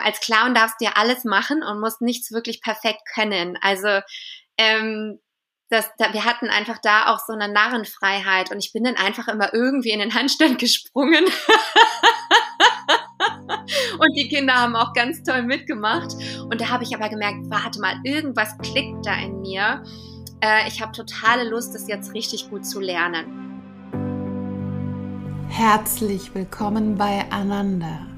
als Clown darfst du ja alles machen und musst nichts wirklich perfekt können. Also ähm, das, da, wir hatten einfach da auch so eine Narrenfreiheit und ich bin dann einfach immer irgendwie in den Handstand gesprungen. und die Kinder haben auch ganz toll mitgemacht. Und da habe ich aber gemerkt, warte mal, irgendwas klickt da in mir. Äh, ich habe totale Lust, das jetzt richtig gut zu lernen. Herzlich willkommen bei Ananda.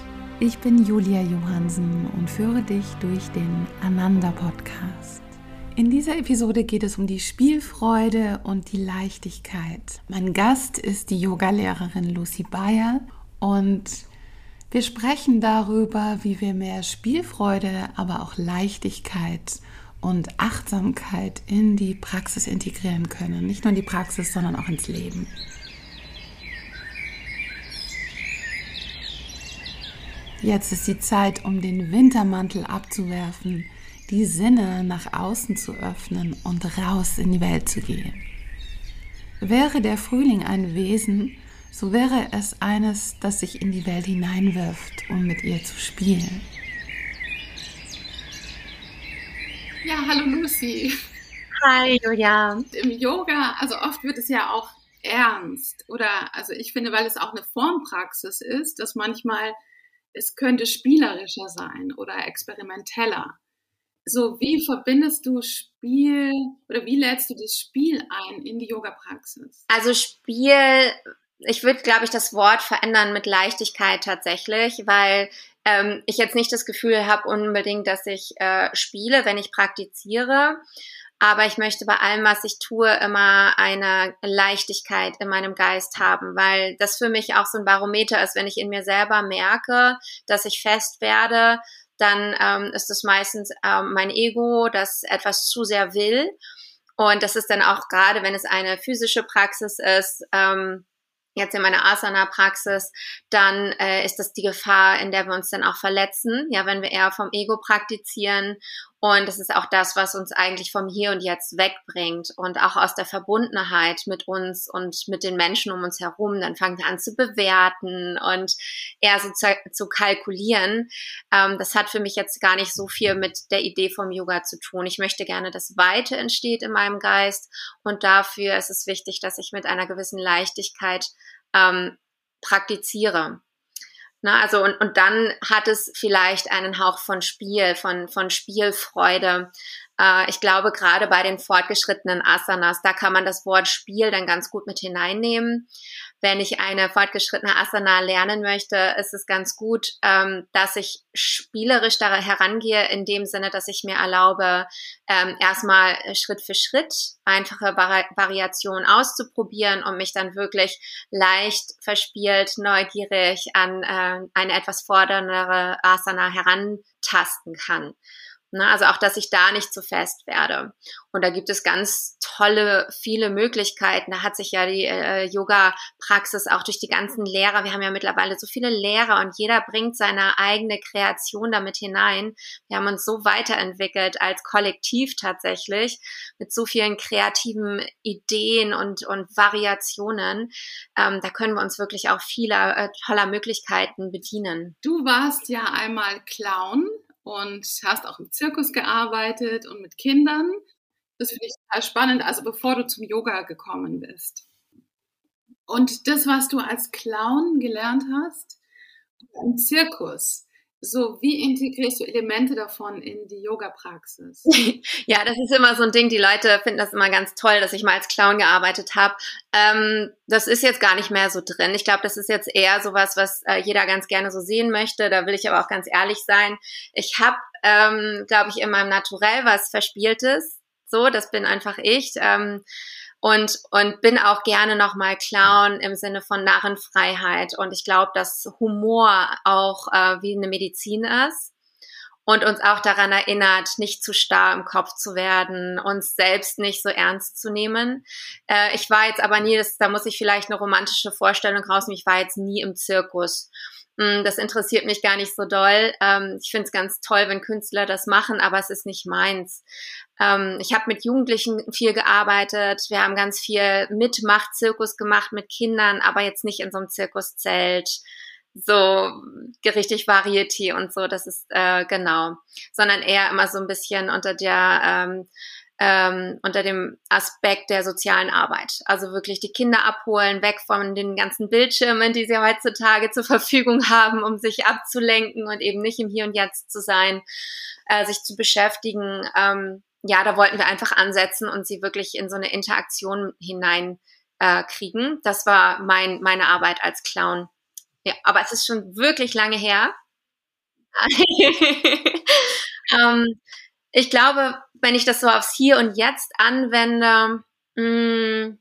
Ich bin Julia Johansen und führe dich durch den Ananda Podcast. In dieser Episode geht es um die Spielfreude und die Leichtigkeit. Mein Gast ist die Yogalehrerin Lucy Bayer und wir sprechen darüber, wie wir mehr Spielfreude, aber auch Leichtigkeit und Achtsamkeit in die Praxis integrieren können. Nicht nur in die Praxis, sondern auch ins Leben. Jetzt ist die Zeit, um den Wintermantel abzuwerfen, die Sinne nach außen zu öffnen und raus in die Welt zu gehen. Wäre der Frühling ein Wesen, so wäre es eines, das sich in die Welt hineinwirft, um mit ihr zu spielen. Ja, hallo Lucy. Hi, Julia. Im Yoga, also oft wird es ja auch ernst oder, also ich finde, weil es auch eine Formpraxis ist, dass manchmal es könnte spielerischer sein oder experimenteller. So, wie verbindest du Spiel oder wie lädst du das Spiel ein in die Yoga-Praxis? Also Spiel, ich würde, glaube ich, das Wort verändern mit Leichtigkeit tatsächlich, weil ähm, ich jetzt nicht das Gefühl habe unbedingt, dass ich äh, spiele, wenn ich praktiziere. Aber ich möchte bei allem, was ich tue, immer eine Leichtigkeit in meinem Geist haben, weil das für mich auch so ein Barometer ist, wenn ich in mir selber merke, dass ich fest werde, dann ähm, ist es meistens ähm, mein Ego, das etwas zu sehr will. Und das ist dann auch gerade, wenn es eine physische Praxis ist, ähm, jetzt in meiner Asana-Praxis, dann äh, ist das die Gefahr, in der wir uns dann auch verletzen, ja, wenn wir eher vom Ego praktizieren. Und das ist auch das, was uns eigentlich vom Hier und Jetzt wegbringt und auch aus der Verbundenheit mit uns und mit den Menschen um uns herum. Dann fangen wir an zu bewerten und eher so zu, zu kalkulieren. Ähm, das hat für mich jetzt gar nicht so viel mit der Idee vom Yoga zu tun. Ich möchte gerne, dass Weite entsteht in meinem Geist und dafür ist es wichtig, dass ich mit einer gewissen Leichtigkeit ähm, praktiziere. Na, also und, und dann hat es vielleicht einen Hauch von Spiel, von, von Spielfreude. Äh, ich glaube, gerade bei den fortgeschrittenen Asanas, da kann man das Wort Spiel dann ganz gut mit hineinnehmen wenn ich eine fortgeschrittene Asana lernen möchte, ist es ganz gut, ähm, dass ich spielerisch da herangehe, in dem Sinne, dass ich mir erlaube, ähm, erstmal Schritt für Schritt einfache Vari Variationen auszuprobieren und mich dann wirklich leicht verspielt, neugierig an äh, eine etwas forderndere Asana herantasten kann. Ne? Also auch, dass ich da nicht zu fest werde. Und da gibt es ganz tolle, viele Möglichkeiten. Da hat sich ja die äh, Yoga-Praxis auch durch die ganzen Lehrer, wir haben ja mittlerweile so viele Lehrer und jeder bringt seine eigene Kreation damit hinein. Wir haben uns so weiterentwickelt als Kollektiv tatsächlich mit so vielen kreativen Ideen und, und Variationen. Ähm, da können wir uns wirklich auch vieler äh, toller Möglichkeiten bedienen. Du warst ja einmal Clown und hast auch im Zirkus gearbeitet und mit Kindern. Das finde ich total spannend, also bevor du zum Yoga gekommen bist. Und das, was du als Clown gelernt hast im Zirkus, so, wie integrierst du Elemente davon in die Yoga-Praxis? ja, das ist immer so ein Ding. Die Leute finden das immer ganz toll, dass ich mal als Clown gearbeitet habe. Ähm, das ist jetzt gar nicht mehr so drin. Ich glaube, das ist jetzt eher sowas, was äh, jeder ganz gerne so sehen möchte. Da will ich aber auch ganz ehrlich sein. Ich habe, ähm, glaube ich, in meinem Naturell was Verspieltes. So, das bin einfach ich. Ähm, und, und bin auch gerne nochmal Clown im Sinne von Narrenfreiheit. Und ich glaube, dass Humor auch äh, wie eine Medizin ist. und uns auch daran erinnert, nicht zu starr im Kopf zu werden, uns selbst nicht so ernst zu nehmen. Äh, ich war jetzt aber nie, das, da muss ich vielleicht eine romantische Vorstellung rausnehmen, ich war jetzt nie im Zirkus. Mm, das interessiert mich gar nicht so doll. Ähm, ich finde es ganz toll, wenn Künstler das machen, aber es ist nicht meins. Ähm, ich habe mit Jugendlichen viel gearbeitet. Wir haben ganz viel Mitmachzirkus gemacht mit Kindern, aber jetzt nicht in so einem Zirkuszelt so richtig Varieté und so, das ist äh, genau, sondern eher immer so ein bisschen unter der ähm, ähm, unter dem Aspekt der sozialen Arbeit. Also wirklich die Kinder abholen, weg von den ganzen Bildschirmen, die sie heutzutage zur Verfügung haben, um sich abzulenken und eben nicht im Hier und Jetzt zu sein, äh, sich zu beschäftigen. Ähm, ja, da wollten wir einfach ansetzen und sie wirklich in so eine Interaktion hinein äh, kriegen. Das war mein, meine Arbeit als Clown. Ja, aber es ist schon wirklich lange her. ähm, ich glaube, wenn ich das so aufs Hier und Jetzt anwende, mh, mm,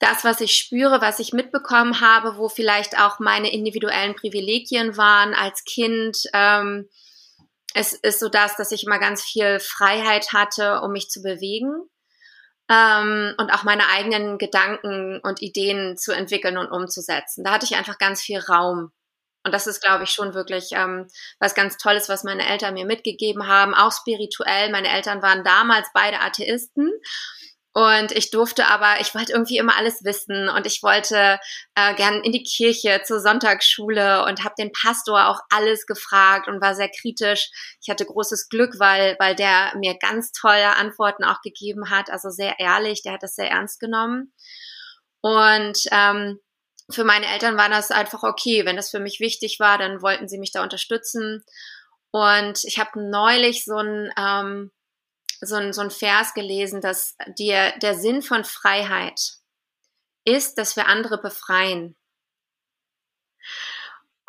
das, was ich spüre, was ich mitbekommen habe, wo vielleicht auch meine individuellen Privilegien waren als Kind, ähm, es ist so das, dass ich immer ganz viel Freiheit hatte, um mich zu bewegen ähm, und auch meine eigenen Gedanken und Ideen zu entwickeln und umzusetzen. Da hatte ich einfach ganz viel Raum. Und das ist, glaube ich, schon wirklich ähm, was ganz Tolles, was meine Eltern mir mitgegeben haben, auch spirituell. Meine Eltern waren damals beide Atheisten. Und ich durfte aber, ich wollte irgendwie immer alles wissen und ich wollte äh, gern in die Kirche zur Sonntagsschule und habe den Pastor auch alles gefragt und war sehr kritisch. Ich hatte großes Glück, weil, weil der mir ganz tolle Antworten auch gegeben hat, also sehr ehrlich, der hat das sehr ernst genommen. Und ähm, für meine Eltern war das einfach okay. Wenn das für mich wichtig war, dann wollten sie mich da unterstützen. Und ich habe neulich so ein, ähm, so, ein, so ein Vers gelesen, dass dir der Sinn von Freiheit ist, dass wir andere befreien.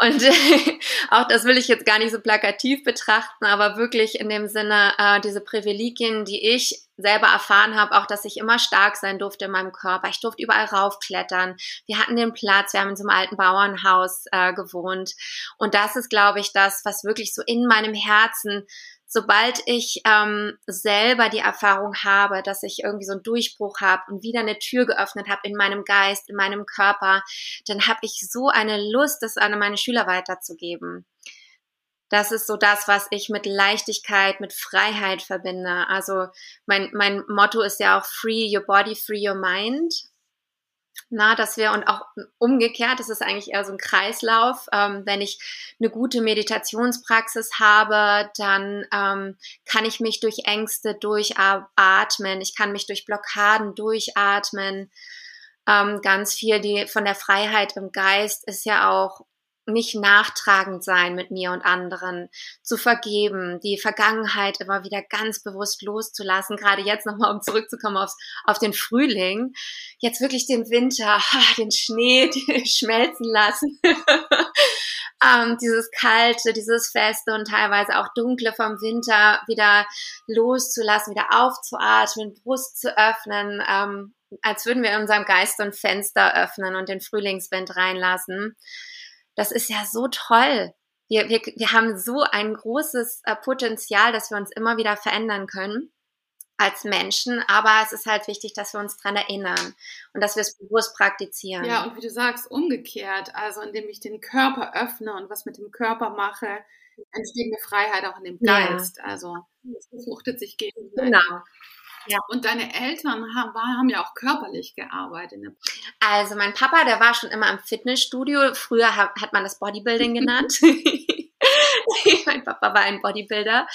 Und auch das will ich jetzt gar nicht so plakativ betrachten, aber wirklich in dem Sinne, äh, diese Privilegien, die ich selber erfahren habe, auch dass ich immer stark sein durfte in meinem Körper. Ich durfte überall raufklettern. Wir hatten den Platz, wir haben in so einem alten Bauernhaus äh, gewohnt. Und das ist, glaube ich, das, was wirklich so in meinem Herzen sobald ich ähm, selber die Erfahrung habe, dass ich irgendwie so einen Durchbruch habe und wieder eine Tür geöffnet habe in meinem Geist, in meinem Körper, dann habe ich so eine Lust, das an meine Schüler weiterzugeben. Das ist so das, was ich mit Leichtigkeit, mit Freiheit verbinde. Also mein, mein Motto ist ja auch Free Your Body, Free Your Mind na, dass wir und auch umgekehrt, das ist eigentlich eher so ein Kreislauf. Ähm, wenn ich eine gute Meditationspraxis habe, dann ähm, kann ich mich durch Ängste durchatmen, ich kann mich durch Blockaden durchatmen. Ähm, ganz viel die von der Freiheit im Geist ist ja auch nicht nachtragend sein mit mir und anderen, zu vergeben, die Vergangenheit immer wieder ganz bewusst loszulassen, gerade jetzt nochmal, um zurückzukommen aufs, auf den Frühling, jetzt wirklich den Winter, den Schnee schmelzen lassen, ähm, dieses Kalte, dieses Feste und teilweise auch Dunkle vom Winter wieder loszulassen, wieder aufzuatmen, Brust zu öffnen, ähm, als würden wir in unserem Geist so ein Fenster öffnen und den Frühlingswind reinlassen das ist ja so toll. Wir, wir, wir haben so ein großes äh, Potenzial, dass wir uns immer wieder verändern können als Menschen, aber es ist halt wichtig, dass wir uns daran erinnern und dass wir es bewusst praktizieren. Ja, und wie du sagst, umgekehrt, also indem ich den Körper öffne und was mit dem Körper mache, entsteht eine Freiheit auch in dem Geist. Ja. Also es befruchtet sich gegenseitig. Genau. Ja. Und deine Eltern haben, haben ja auch körperlich gearbeitet. Also mein Papa, der war schon immer im Fitnessstudio. Früher hat, hat man das Bodybuilding genannt. mein Papa war ein Bodybuilder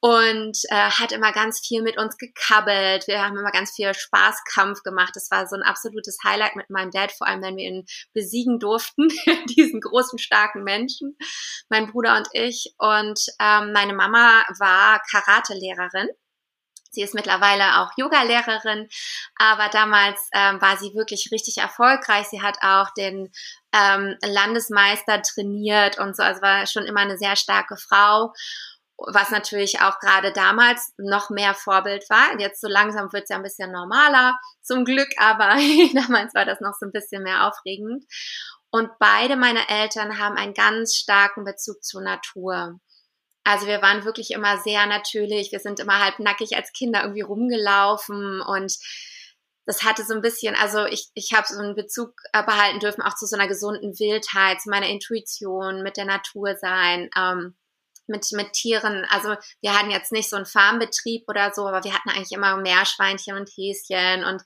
und äh, hat immer ganz viel mit uns gekabbelt. Wir haben immer ganz viel Spaßkampf gemacht. Das war so ein absolutes Highlight mit meinem Dad, vor allem wenn wir ihn besiegen durften, diesen großen, starken Menschen, mein Bruder und ich. Und ähm, meine Mama war Karate-Lehrerin. Sie ist mittlerweile auch Yoga-Lehrerin, aber damals ähm, war sie wirklich richtig erfolgreich. Sie hat auch den ähm, Landesmeister trainiert und so, also war schon immer eine sehr starke Frau, was natürlich auch gerade damals noch mehr Vorbild war. Jetzt so langsam wird es ja ein bisschen normaler, zum Glück, aber damals war das noch so ein bisschen mehr aufregend. Und beide meine Eltern haben einen ganz starken Bezug zur Natur. Also wir waren wirklich immer sehr natürlich. Wir sind immer halb nackig als Kinder irgendwie rumgelaufen und das hatte so ein bisschen, also ich, ich habe so einen Bezug behalten dürfen auch zu so einer gesunden Wildheit, zu meiner Intuition, mit der Natur sein, ähm, mit, mit Tieren. Also wir hatten jetzt nicht so einen Farmbetrieb oder so, aber wir hatten eigentlich immer Meerschweinchen und Häschen und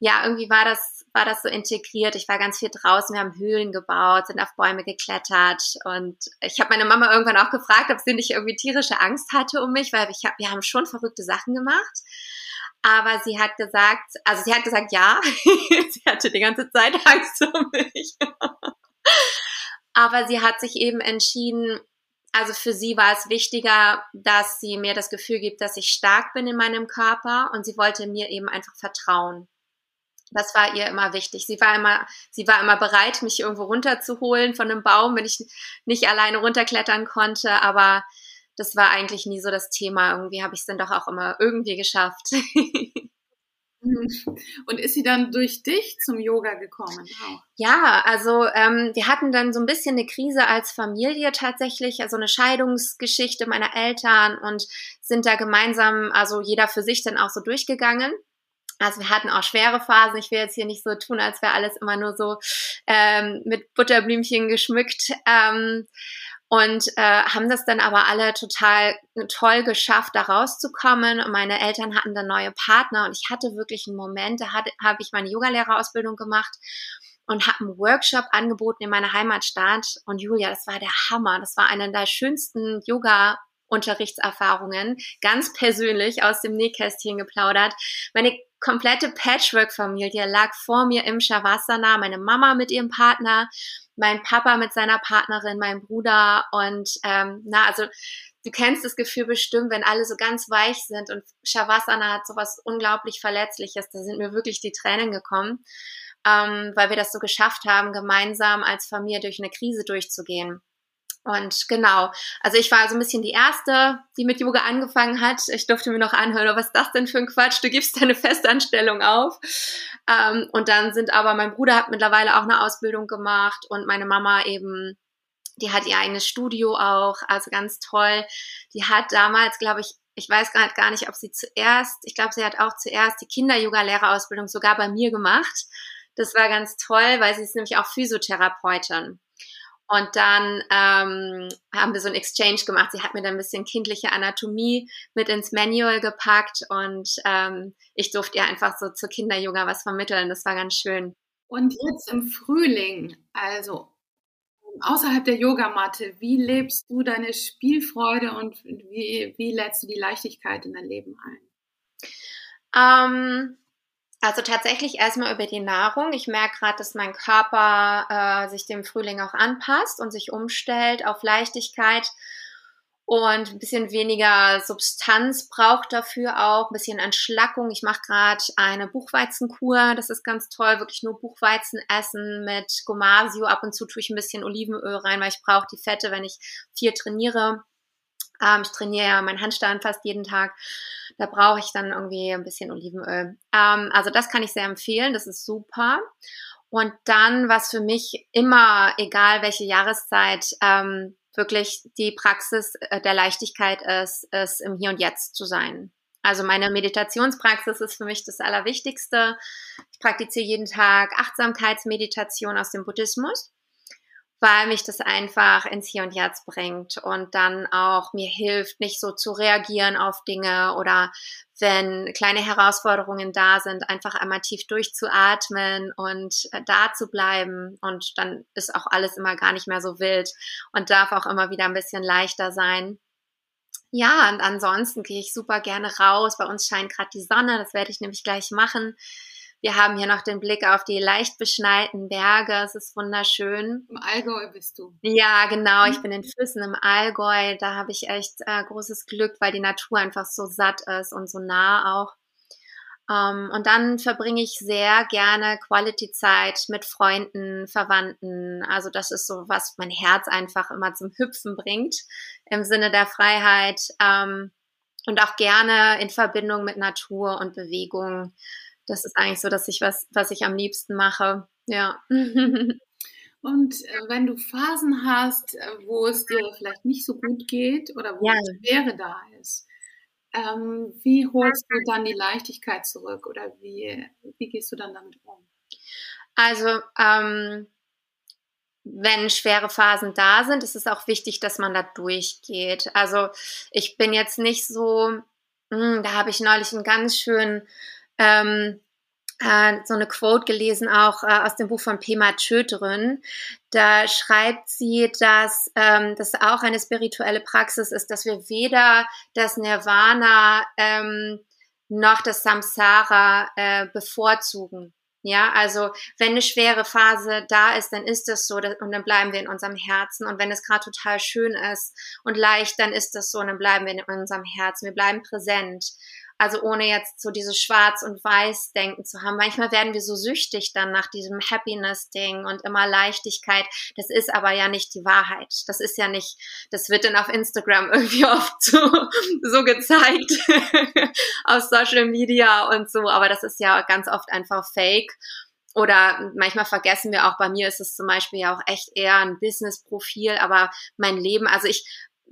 ja, irgendwie war das, war das so integriert. Ich war ganz viel draußen, wir haben Höhlen gebaut, sind auf Bäume geklettert und ich habe meine Mama irgendwann auch gefragt, ob sie nicht irgendwie tierische Angst hatte um mich, weil ich hab, wir haben schon verrückte Sachen gemacht. Aber sie hat gesagt, also sie hat gesagt, ja, sie hatte die ganze Zeit Angst um mich. Aber sie hat sich eben entschieden, also für sie war es wichtiger, dass sie mir das Gefühl gibt, dass ich stark bin in meinem Körper und sie wollte mir eben einfach vertrauen. Das war ihr immer wichtig. Sie war immer, sie war immer bereit, mich irgendwo runterzuholen von einem Baum, wenn ich nicht alleine runterklettern konnte, aber das war eigentlich nie so das Thema. Irgendwie habe ich es dann doch auch immer irgendwie geschafft. Und ist sie dann durch dich zum Yoga gekommen? Wow. Ja, also ähm, wir hatten dann so ein bisschen eine Krise als Familie tatsächlich, also eine Scheidungsgeschichte meiner Eltern und sind da gemeinsam, also jeder für sich dann auch so durchgegangen. Also wir hatten auch schwere Phasen. Ich will jetzt hier nicht so tun, als wäre alles immer nur so ähm, mit Butterblümchen geschmückt. Ähm, und äh, haben das dann aber alle total toll geschafft, da rauszukommen. Und meine Eltern hatten dann neue Partner und ich hatte wirklich einen Moment, da habe ich meine Yogalehrerausbildung gemacht und habe einen Workshop angeboten in meiner Heimatstadt. Und Julia, das war der Hammer. Das war eine der schönsten Yoga Unterrichtserfahrungen, ganz persönlich aus dem Nähkästchen geplaudert. Meine komplette Patchwork-Familie lag vor mir im Shavasana, meine Mama mit ihrem Partner, mein Papa mit seiner Partnerin, mein Bruder und ähm, na, also du kennst das Gefühl bestimmt, wenn alle so ganz weich sind und Shavasana hat sowas unglaublich Verletzliches, da sind mir wirklich die Tränen gekommen, ähm, weil wir das so geschafft haben, gemeinsam als Familie durch eine Krise durchzugehen. Und genau, also ich war so ein bisschen die Erste, die mit Yoga angefangen hat. Ich durfte mir noch anhören, oh, was ist das denn für ein Quatsch? Du gibst deine Festanstellung auf. Ähm, und dann sind aber, mein Bruder hat mittlerweile auch eine Ausbildung gemacht und meine Mama eben, die hat ihr eigenes Studio auch, also ganz toll. Die hat damals, glaube ich, ich weiß nicht, gar nicht, ob sie zuerst, ich glaube, sie hat auch zuerst die Kinder-Yoga-Lehrerausbildung sogar bei mir gemacht. Das war ganz toll, weil sie ist nämlich auch Physiotherapeutin. Und dann ähm, haben wir so ein Exchange gemacht. Sie hat mir dann ein bisschen kindliche Anatomie mit ins Manual gepackt und ähm, ich durfte ihr einfach so zur Kinder-Yoga was vermitteln. Das war ganz schön. Und jetzt im Frühling, also außerhalb der Yogamatte, wie lebst du deine Spielfreude und wie, wie lädst du die Leichtigkeit in dein Leben ein? Ähm, also tatsächlich erstmal über die Nahrung. Ich merke gerade, dass mein Körper äh, sich dem Frühling auch anpasst und sich umstellt auf Leichtigkeit und ein bisschen weniger Substanz braucht dafür auch, ein bisschen Entschlackung. Ich mache gerade eine Buchweizenkur, das ist ganz toll, wirklich nur Buchweizen essen mit Gomasio. Ab und zu tue ich ein bisschen Olivenöl rein, weil ich brauche die Fette, wenn ich viel trainiere. Ähm, ich trainiere ja meinen Handstand fast jeden Tag. Da brauche ich dann irgendwie ein bisschen Olivenöl. Ähm, also das kann ich sehr empfehlen. Das ist super. Und dann, was für mich immer, egal welche Jahreszeit, ähm, wirklich die Praxis äh, der Leichtigkeit ist, ist im Hier und Jetzt zu sein. Also meine Meditationspraxis ist für mich das Allerwichtigste. Ich praktiziere jeden Tag Achtsamkeitsmeditation aus dem Buddhismus weil mich das einfach ins Hier und Jetzt bringt und dann auch mir hilft, nicht so zu reagieren auf Dinge oder wenn kleine Herausforderungen da sind, einfach einmal tief durchzuatmen und äh, da zu bleiben und dann ist auch alles immer gar nicht mehr so wild und darf auch immer wieder ein bisschen leichter sein. Ja, und ansonsten gehe ich super gerne raus. Bei uns scheint gerade die Sonne, das werde ich nämlich gleich machen. Wir haben hier noch den Blick auf die leicht beschneiten Berge. Es ist wunderschön. Im Allgäu bist du. Ja, genau. Ich mhm. bin in Füssen im Allgäu. Da habe ich echt äh, großes Glück, weil die Natur einfach so satt ist und so nah auch. Um, ähm, und dann verbringe ich sehr gerne Quality-Zeit mit Freunden, Verwandten. Also das ist so, was mein Herz einfach immer zum Hüpfen bringt im Sinne der Freiheit. Um, ähm, und auch gerne in Verbindung mit Natur und Bewegung das ist eigentlich so, dass ich was, was ich am liebsten mache. Ja. Und äh, wenn du Phasen hast, äh, wo es dir vielleicht nicht so gut geht oder wo ja. Schwere da ist, ähm, wie holst du dann die Leichtigkeit zurück oder wie, wie gehst du dann damit um? Also, ähm, wenn schwere Phasen da sind, ist es auch wichtig, dass man da durchgeht. Also ich bin jetzt nicht so, mh, hm, da habe ich neulich einen ganz schönen ähm, äh, so eine Quote gelesen, auch äh, aus dem Buch von Pema Chödrün. Da schreibt sie, dass ähm, das auch eine spirituelle Praxis ist, dass wir weder das Nirvana ähm, noch das Samsara äh, bevorzugen. Ja, also wenn eine schwere Phase da ist, dann ist das so und dann bleiben wir in unserem Herzen. Und wenn es gerade total schön ist und leicht, dann ist das so und dann bleiben wir in unserem Herzen. Wir bleiben präsent. Also ohne jetzt so dieses Schwarz- und Weiß-Denken zu haben. Manchmal werden wir so süchtig dann nach diesem Happiness-Ding und immer Leichtigkeit. Das ist aber ja nicht die Wahrheit. Das ist ja nicht, das wird dann auf Instagram irgendwie oft so, so gezeigt, auf Social Media und so. Aber das ist ja ganz oft einfach fake. Oder manchmal vergessen wir auch, bei mir ist es zum Beispiel ja auch echt eher ein Business-Profil, aber mein Leben, also ich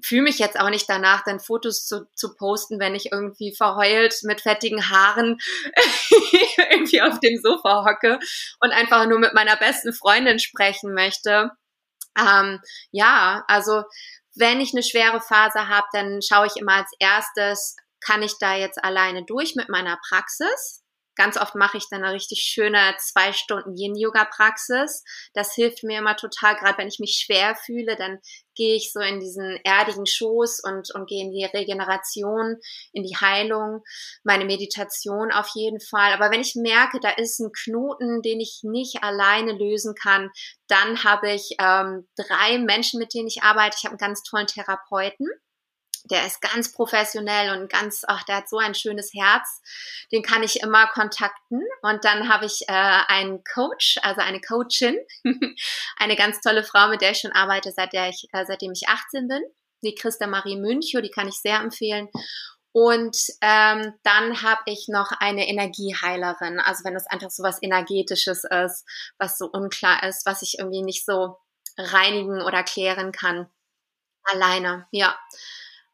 fühle mich jetzt auch nicht danach, dann Fotos zu, zu posten, wenn ich irgendwie verheult mit fettigen Haaren irgendwie auf dem Sofa hocke und einfach nur mit meiner besten Freundin sprechen möchte. Ähm, ja, also wenn ich eine schwere Phase habe, dann schaue ich immer als erstes, kann ich da jetzt alleine durch mit meiner Praxis? Ganz oft mache ich dann eine richtig schöne zwei Stunden Yin-Yoga-Praxis. Das hilft mir immer total, gerade wenn ich mich schwer fühle, dann gehe ich so in diesen erdigen Schoß und, und gehe in die Regeneration, in die Heilung, meine Meditation auf jeden Fall. Aber wenn ich merke, da ist ein Knoten, den ich nicht alleine lösen kann, dann habe ich ähm, drei Menschen, mit denen ich arbeite. Ich habe einen ganz tollen Therapeuten der ist ganz professionell und ganz, ach, der hat so ein schönes Herz. Den kann ich immer kontakten. Und dann habe ich äh, einen Coach, also eine Coachin, eine ganz tolle Frau, mit der ich schon arbeite, seit der ich, äh, seitdem ich 18 bin. Die Christa Marie Münchow, die kann ich sehr empfehlen. Und ähm, dann habe ich noch eine Energieheilerin. Also wenn es einfach so was Energetisches ist, was so unklar ist, was ich irgendwie nicht so reinigen oder klären kann. Alleine, ja.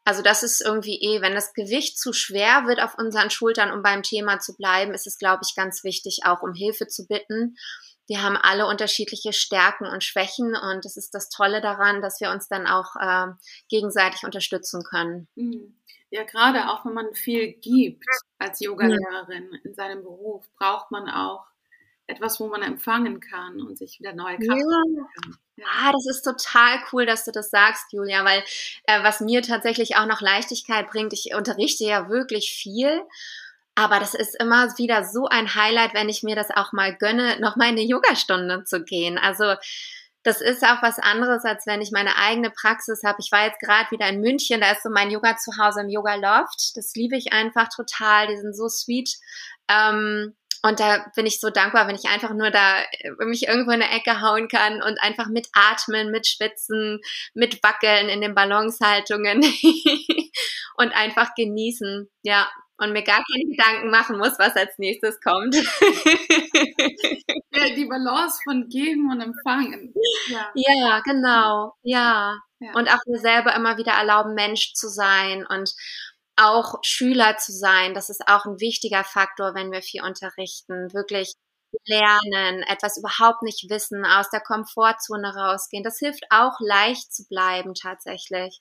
Also das ist irgendwie eh, wenn das Gewicht zu schwer wird auf unseren Schultern, um beim Thema zu bleiben, ist es, glaube ich, ganz wichtig, auch um Hilfe zu bitten. Wir haben alle unterschiedliche Stärken und Schwächen und das ist das Tolle daran, dass wir uns dann auch äh, gegenseitig unterstützen können. Mhm. Ja, gerade auch wenn man viel gibt als Yogalehrerin in seinem Beruf, braucht man auch etwas, wo man empfangen kann und sich wieder neue Kraft ja. kann. Ja. Ah, das ist total cool, dass du das sagst, Julia, weil äh, was mir tatsächlich auch noch Leichtigkeit bringt, ich unterrichte ja wirklich viel, aber das ist immer wieder so ein Highlight, wenn ich mir das auch mal gönne, noch mal in eine Yogastunde zu gehen. Also das ist auch was anderes, als wenn ich meine eigene Praxis habe. Ich war jetzt gerade wieder in München, da ist so mein Yoga zu Hause im Yoga Loft. Das liebe ich einfach total. Die sind so sweet. Ähm, und da bin ich so dankbar, wenn ich einfach nur da äh, mich irgendwo in eine Ecke hauen kann und einfach mit atmen, mit schwitzen, mit wackeln in den Balanchaltungen und einfach genießen. Ja, und mir gar keine Gedanken machen muss, was als nächstes kommt. ja, die Balance von Geben und Empfangen. Ja, ja genau. Ja. ja. Und auch mir selber immer wieder erlauben, Mensch zu sein und auch Schüler zu sein, das ist auch ein wichtiger Faktor, wenn wir viel unterrichten. Wirklich lernen, etwas überhaupt nicht wissen, aus der Komfortzone rausgehen. Das hilft auch leicht zu bleiben tatsächlich.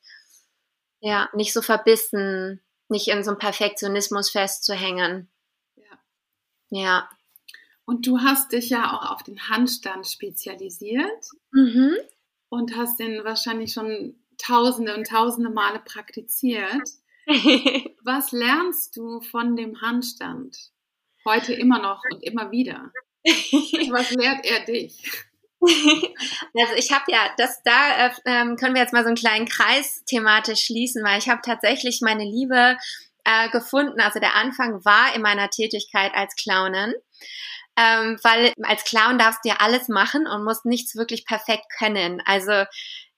Ja, nicht so verbissen, nicht in so einem Perfektionismus festzuhängen. Ja. Ja. Und du hast dich ja auch auf den Handstand spezialisiert mhm. und hast den wahrscheinlich schon tausende und tausende Male praktiziert. Was lernst du von dem Handstand? Heute immer noch und immer wieder. Was lehrt er dich? Also ich habe ja, das da äh, ähm, können wir jetzt mal so einen kleinen Kreis thematisch schließen, weil ich habe tatsächlich meine Liebe äh, gefunden. Also der Anfang war in meiner Tätigkeit als Clownin. Ähm, weil als Clown darfst du ja alles machen und musst nichts wirklich perfekt können. Also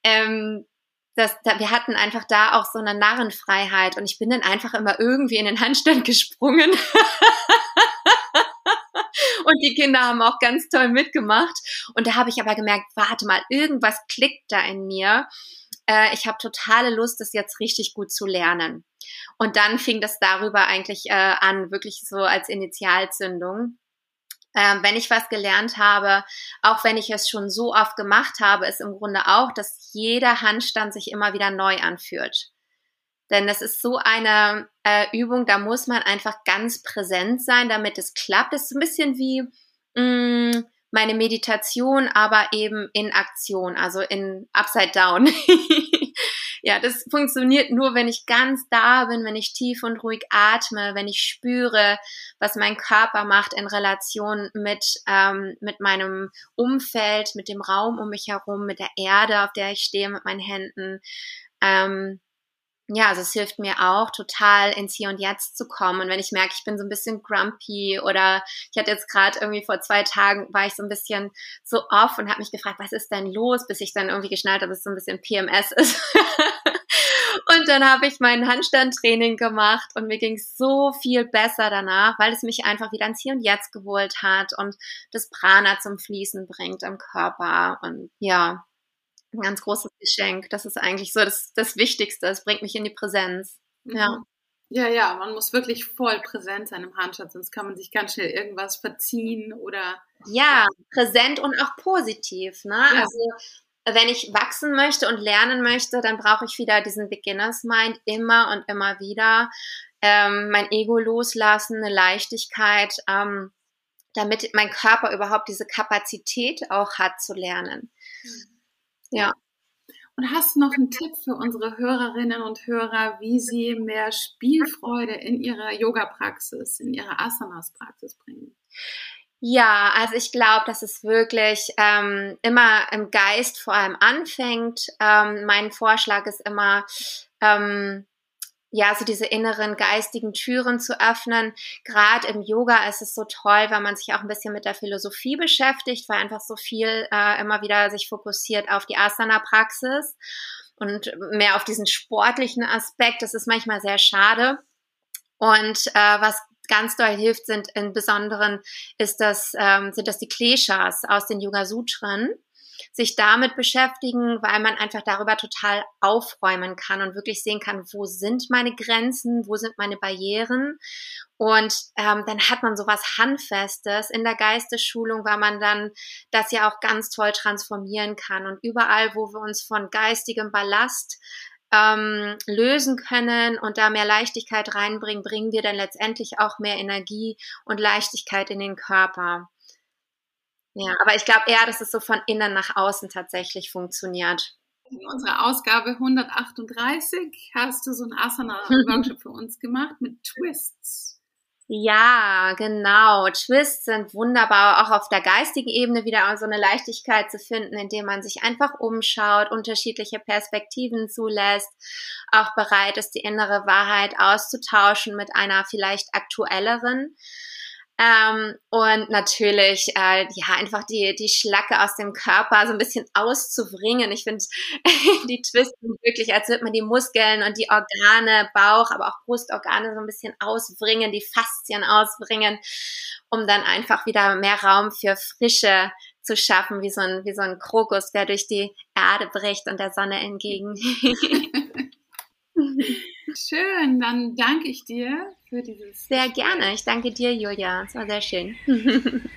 ähm, das, da, wir hatten einfach da auch so eine Narrenfreiheit und ich bin dann einfach immer irgendwie in den Handstand gesprungen. und die Kinder haben auch ganz toll mitgemacht. Und da habe ich aber gemerkt, warte mal, irgendwas klickt da in mir. Äh, ich habe totale Lust, das jetzt richtig gut zu lernen. Und dann fing das darüber eigentlich äh, an, wirklich so als Initialzündung. Ähm, wenn ich was gelernt habe, auch wenn ich es schon so oft gemacht habe, ist im Grunde auch, dass jeder Handstand sich immer wieder neu anfühlt. Denn das ist so eine äh, Übung, da muss man einfach ganz präsent sein, damit es klappt. Das ist ein bisschen wie mh, mm, meine Meditation, aber eben in Aktion, also in Upside Down. ja, das funktioniert nur, wenn ich ganz da bin, wenn ich tief und ruhig atme, wenn ich spüre, was mein Körper macht in Relation mit, ähm, mit meinem Umfeld, mit dem Raum um mich herum, mit der Erde, auf der ich stehe, mit meinen Händen. Ähm, ja, also es hilft mir auch total ins Hier und Jetzt zu kommen. Und wenn ich merke, ich bin so ein bisschen grumpy oder ich hatte jetzt gerade irgendwie vor zwei Tagen war ich so ein bisschen so off und habe mich gefragt, was ist denn los, bis ich dann irgendwie geschnallt habe, dass es so ein bisschen PMS ist. und dann habe ich mein Handstandtraining gemacht und mir ging so viel besser danach, weil es mich einfach wieder ins Hier und Jetzt geholt hat und das Prana zum Fließen bringt im Körper. Und ja, ein ganz großes Geschenk. Das ist eigentlich so das, das Wichtigste. Es bringt mich in die Präsenz. Mhm. Ja. Ja, ja, man muss wirklich voll präsent sein im Handstand, sonst kann man sich ganz schnell irgendwas verziehen oder. Ja, präsent und auch positiv. Ne? Ja. Also, wenn ich wachsen möchte und lernen möchte, dann brauche ich wieder diesen Beginners Mind immer und immer wieder. Ähm, mein Ego loslassen, eine Leichtigkeit, ähm, damit mein Körper überhaupt diese Kapazität auch hat zu lernen. Mhm. Ja. Und hast du noch einen Tipp für unsere Hörerinnen und Hörer, wie sie mehr Spielfreude in ihrer Yoga-Praxis, in ihrer Asanas-Praxis bringen? Ja, also ich glaube, dass es wirklich ähm, immer im Geist vor allem anfängt. Ähm, mein Vorschlag ist immer, ähm, ja, so diese inneren geistigen Türen zu öffnen. Gerade im Yoga ist es so toll, weil man sich auch ein bisschen mit der Philosophie beschäftigt, weil einfach so viel äh, immer wieder sich fokussiert auf die Asana-Praxis und mehr auf diesen sportlichen Aspekt. Das ist manchmal sehr schade. Und äh, was ganz doll hilft, sind im Besonderen ist das, ähm, sind das die Kleshas aus den Yoga Sutren sich damit beschäftigen, weil man einfach darüber total aufräumen kann und wirklich sehen kann, wo sind meine Grenzen, wo sind meine Barrieren. Und ähm, dann hat man sowas Handfestes in der Geistesschulung, weil man dann das ja auch ganz toll transformieren kann. Und überall, wo wir uns von geistigem Ballast ähm, lösen können und da mehr Leichtigkeit reinbringen, bringen wir dann letztendlich auch mehr Energie und Leichtigkeit in den Körper. Ja, aber ich glaube eher, dass es so von innen nach außen tatsächlich funktioniert. In unserer Ausgabe 138 hast du so einen Asana-Workshop für uns gemacht mit Twists. Ja, genau. Twists sind wunderbar, auch auf der geistigen Ebene wieder so eine Leichtigkeit zu finden, indem man sich einfach umschaut, unterschiedliche Perspektiven zulässt, auch bereit ist, die innere Wahrheit auszutauschen mit einer vielleicht aktuelleren. Ähm, und natürlich, äh, ja, einfach die, die Schlacke aus dem Körper so ein bisschen auszubringen. Ich finde, die twisten wirklich, als würde man die Muskeln und die Organe, Bauch, aber auch Brustorgane so ein bisschen ausbringen, die Faszien ausbringen, um dann einfach wieder mehr Raum für Frische zu schaffen, wie so ein, wie so ein Krokus, der durch die Erde bricht und der Sonne entgegen. Schön, dann danke ich dir für dieses. Sehr gerne. Ich danke dir, Julia. Es war sehr schön.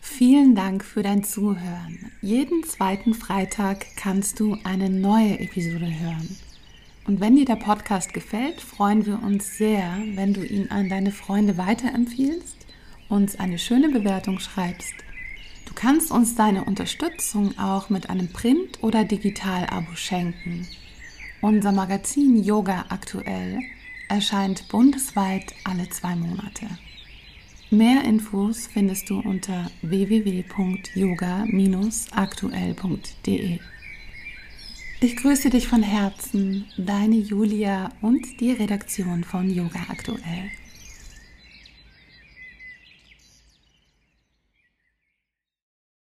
Vielen Dank für dein Zuhören. Jeden zweiten Freitag kannst du eine neue Episode hören. Und wenn dir der Podcast gefällt, freuen wir uns sehr, wenn du ihn an deine Freunde weiterempfiehlst, uns eine schöne Bewertung schreibst Du kannst uns deine Unterstützung auch mit einem Print- oder Digital-Abo schenken. Unser Magazin Yoga Aktuell erscheint bundesweit alle zwei Monate. Mehr Infos findest du unter www.yoga-aktuell.de. Ich grüße dich von Herzen, deine Julia und die Redaktion von Yoga Aktuell.